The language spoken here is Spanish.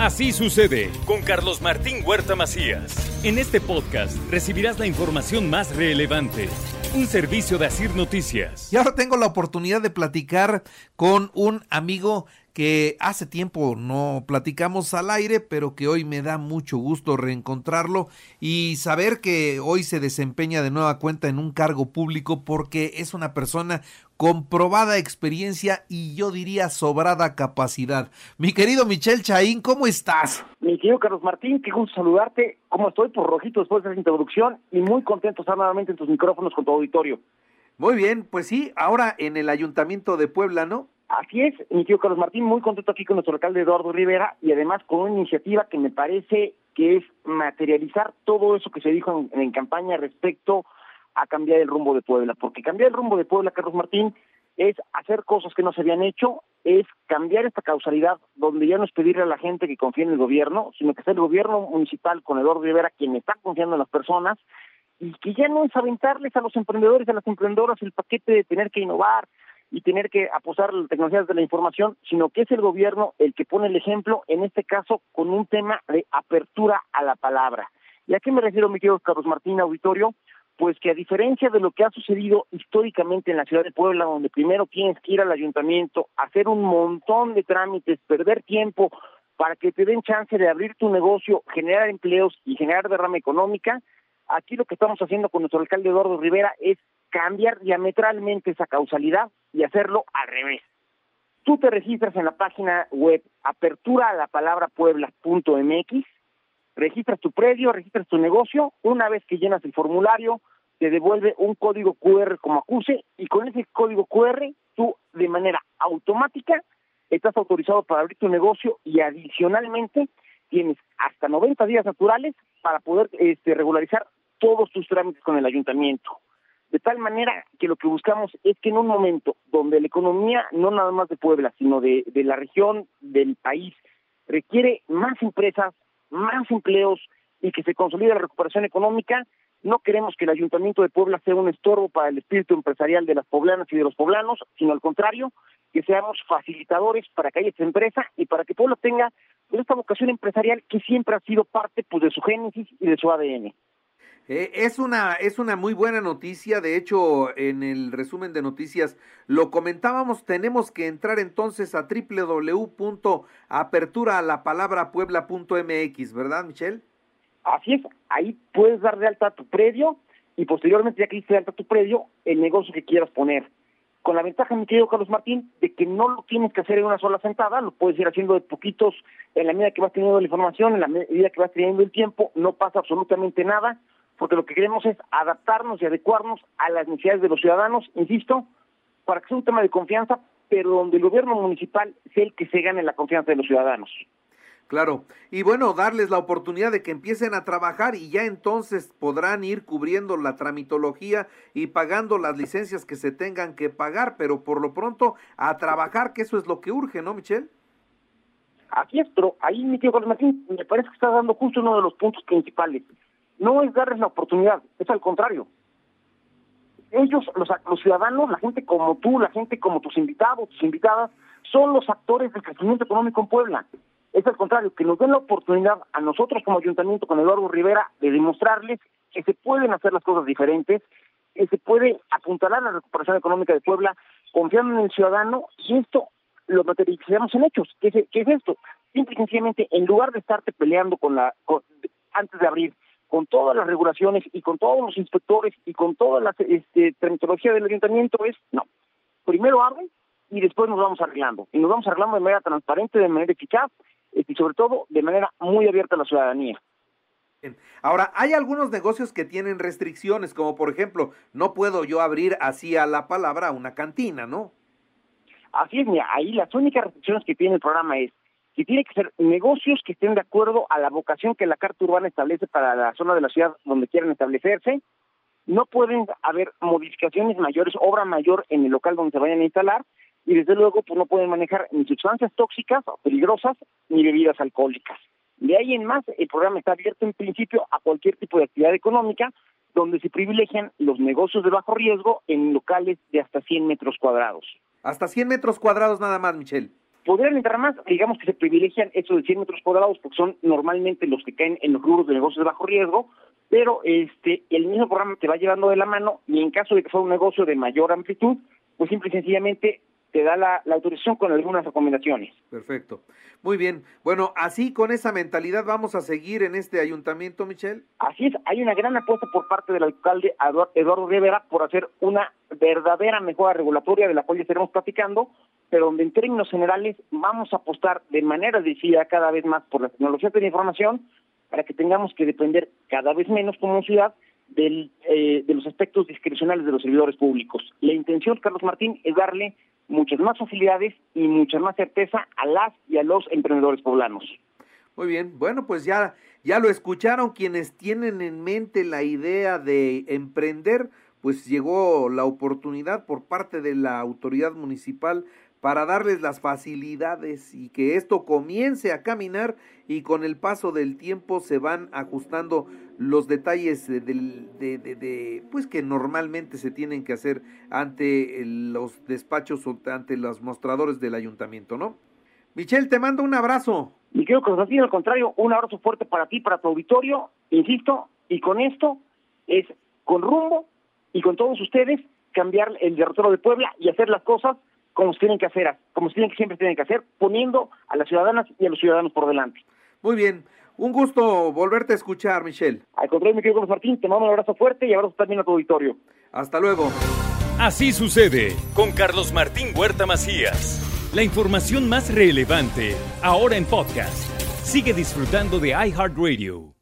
Así sucede con Carlos Martín Huerta Macías. En este podcast recibirás la información más relevante. Un servicio de Asir Noticias. Y ahora tengo la oportunidad de platicar con un amigo que hace tiempo no platicamos al aire, pero que hoy me da mucho gusto reencontrarlo y saber que hoy se desempeña de nueva cuenta en un cargo público porque es una persona con probada experiencia y yo diría sobrada capacidad. Mi querido Michel Chaín, ¿cómo estás? Mi querido Carlos Martín, qué gusto saludarte. ¿Cómo estoy? Por rojito después de esa introducción y muy contento estar nuevamente en tus micrófonos con tu auditorio. Muy bien, pues sí, ahora en el Ayuntamiento de Puebla, ¿no? Así es, mi tío Carlos Martín, muy contento aquí con nuestro alcalde Eduardo Rivera y además con una iniciativa que me parece que es materializar todo eso que se dijo en, campaña respecto a cambiar el rumbo de Puebla, porque cambiar el rumbo de Puebla, Carlos Martín, es hacer cosas que no se habían hecho, es cambiar esta causalidad donde ya no es pedirle a la gente que confíe en el gobierno, sino que sea el gobierno municipal con Eduardo Rivera quien está confiando en las personas y que ya no es aventarles a los emprendedores, a las emprendedoras el paquete de tener que innovar, y tener que apostar las tecnologías de la información, sino que es el gobierno el que pone el ejemplo, en este caso con un tema de apertura a la palabra. ¿Y a qué me refiero, mi querido Carlos Martín Auditorio? Pues que a diferencia de lo que ha sucedido históricamente en la ciudad de Puebla, donde primero tienes que ir al ayuntamiento, hacer un montón de trámites, perder tiempo para que te den chance de abrir tu negocio, generar empleos y generar derrama económica, aquí lo que estamos haciendo con nuestro alcalde Eduardo Rivera es cambiar diametralmente esa causalidad y hacerlo al revés. Tú te registras en la página web apertura a la palabra puebla.mx, registras tu predio, registras tu negocio, una vez que llenas el formulario, te devuelve un código QR como acuse y con ese código QR tú de manera automática estás autorizado para abrir tu negocio y adicionalmente tienes hasta 90 días naturales para poder este, regularizar todos tus trámites con el ayuntamiento de tal manera que lo que buscamos es que en un momento donde la economía, no nada más de Puebla, sino de, de la región, del país, requiere más empresas, más empleos y que se consolide la recuperación económica, no queremos que el Ayuntamiento de Puebla sea un estorbo para el espíritu empresarial de las poblanas y de los poblanos, sino al contrario, que seamos facilitadores para que haya esta empresa y para que Puebla tenga esta vocación empresarial que siempre ha sido parte pues, de su génesis y de su ADN. Eh, es, una, es una muy buena noticia, de hecho en el resumen de noticias lo comentábamos, tenemos que entrar entonces a www.aperturalapalabrapuebla.mx, ¿verdad Michelle? Así es, ahí puedes dar de alta tu predio y posteriormente ya que diste de alta tu predio, el negocio que quieras poner. Con la ventaja, mi querido Carlos Martín, de que no lo tienes que hacer en una sola sentada, lo puedes ir haciendo de poquitos. En la medida que vas teniendo la información, en la medida que vas teniendo el tiempo, no pasa absolutamente nada porque lo que queremos es adaptarnos y adecuarnos a las necesidades de los ciudadanos, insisto, para que sea un tema de confianza, pero donde el gobierno municipal sea el que se gane la confianza de los ciudadanos. Claro, y bueno, darles la oportunidad de que empiecen a trabajar y ya entonces podrán ir cubriendo la tramitología y pagando las licencias que se tengan que pagar, pero por lo pronto a trabajar, que eso es lo que urge, ¿no, Michelle? Aquí es, pero ahí, mi tío Carlos Martín, me parece que está dando justo uno de los puntos principales no es darles la oportunidad, es al contrario. Ellos, los, los ciudadanos, la gente como tú, la gente como tus invitados, tus invitadas, son los actores del crecimiento económico en Puebla. Es al contrario, que nos den la oportunidad a nosotros como ayuntamiento, con Eduardo Rivera, de demostrarles que se pueden hacer las cosas diferentes, que se puede apuntalar la recuperación económica de Puebla confiando en el ciudadano y esto lo materializamos en hechos. ¿Qué es, qué es esto? Simple y sencillamente, en lugar de estarte peleando con la antes de abrir con todas las regulaciones y con todos los inspectores y con toda la este, del ayuntamiento es, no, primero abre y después nos vamos arreglando. Y nos vamos arreglando de manera transparente, de manera eficaz este, y sobre todo de manera muy abierta a la ciudadanía. Ahora, hay algunos negocios que tienen restricciones, como por ejemplo, no puedo yo abrir así a la palabra una cantina, ¿no? Así es, mira, ahí las únicas restricciones que tiene el programa es y tiene que ser negocios que estén de acuerdo a la vocación que la Carta Urbana establece para la zona de la ciudad donde quieran establecerse. No pueden haber modificaciones mayores, obra mayor en el local donde se vayan a instalar y desde luego pues no pueden manejar ni sustancias tóxicas o peligrosas ni bebidas alcohólicas. De ahí en más, el programa está abierto en principio a cualquier tipo de actividad económica donde se privilegian los negocios de bajo riesgo en locales de hasta 100 metros cuadrados. Hasta 100 metros cuadrados nada más, Michelle. Podrían entrar más, digamos que se privilegian esos de 100 metros cuadrados porque son normalmente los que caen en los rubros de negocios de bajo riesgo, pero este el mismo programa te va llevando de la mano y en caso de que sea un negocio de mayor amplitud, pues simple y sencillamente te da la, autorización con algunas recomendaciones. Perfecto. Muy bien. Bueno, así con esa mentalidad vamos a seguir en este ayuntamiento, Michelle. Así es, hay una gran apuesta por parte del alcalde Eduardo Rivera por hacer una verdadera mejora regulatoria de la cual ya estaremos platicando, pero donde en términos generales vamos a apostar de manera decidida cada vez más por la tecnología de la información para que tengamos que depender cada vez menos como ciudad del, eh, de los aspectos discrecionales de los servidores públicos. La intención, Carlos Martín, es darle muchas más facilidades y mucha más certeza a las y a los emprendedores poblanos. Muy bien, bueno, pues ya, ya lo escucharon quienes tienen en mente la idea de emprender, pues llegó la oportunidad por parte de la autoridad municipal para darles las facilidades y que esto comience a caminar y con el paso del tiempo se van ajustando los detalles de, de, pues que normalmente se tienen que hacer ante los despachos o ante los mostradores del ayuntamiento, ¿no? Michelle, te mando un abrazo. Mi querido Constantino, al contrario, un abrazo fuerte para ti, para tu auditorio, insisto, y con esto es con rumbo y con todos ustedes cambiar el derrotero de Puebla y hacer las cosas como se tienen que hacer, como se tienen que siempre tienen que hacer, poniendo a las ciudadanas y a los ciudadanos por delante. Muy bien. Un gusto volverte a escuchar, Michelle. Al contrario, mi querido Martín, te mando un abrazo fuerte y abrazo también a tu auditorio. Hasta luego. Así sucede con Carlos Martín Huerta Macías. La información más relevante, ahora en podcast. Sigue disfrutando de iHeartRadio.